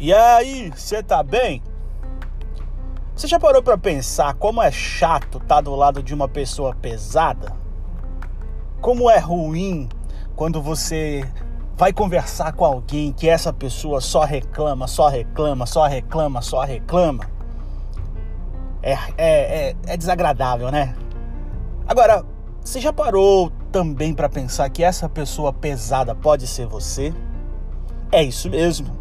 E aí, você tá bem? Você já parou para pensar como é chato estar tá do lado de uma pessoa pesada? Como é ruim quando você vai conversar com alguém que essa pessoa só reclama, só reclama, só reclama, só reclama? É, é, é, é desagradável, né? Agora, você já parou também para pensar que essa pessoa pesada pode ser você? É isso mesmo.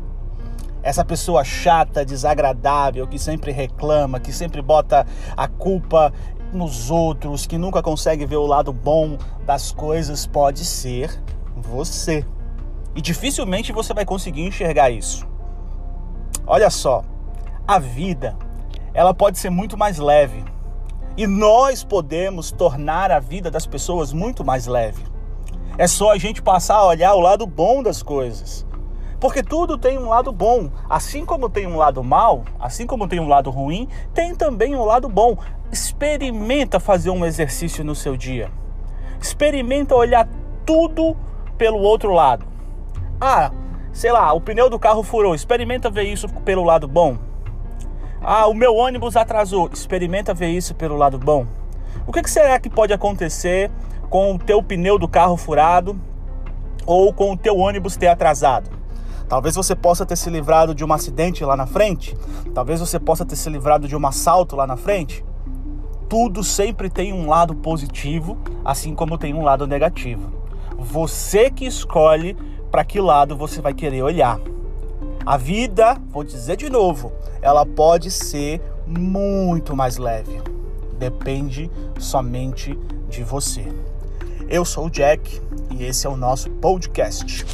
Essa pessoa chata, desagradável, que sempre reclama, que sempre bota a culpa nos outros, que nunca consegue ver o lado bom das coisas, pode ser você. E dificilmente você vai conseguir enxergar isso. Olha só, a vida, ela pode ser muito mais leve e nós podemos tornar a vida das pessoas muito mais leve. É só a gente passar a olhar o lado bom das coisas. Porque tudo tem um lado bom. Assim como tem um lado mal, assim como tem um lado ruim, tem também um lado bom. Experimenta fazer um exercício no seu dia. Experimenta olhar tudo pelo outro lado. Ah, sei lá, o pneu do carro furou. Experimenta ver isso pelo lado bom. Ah, o meu ônibus atrasou. Experimenta ver isso pelo lado bom. O que, será que pode acontecer com o teu pneu do carro furado ou com o teu ônibus ter atrasado? Talvez você possa ter se livrado de um acidente lá na frente. Talvez você possa ter se livrado de um assalto lá na frente. Tudo sempre tem um lado positivo, assim como tem um lado negativo. Você que escolhe para que lado você vai querer olhar. A vida, vou dizer de novo, ela pode ser muito mais leve. Depende somente de você. Eu sou o Jack e esse é o nosso podcast.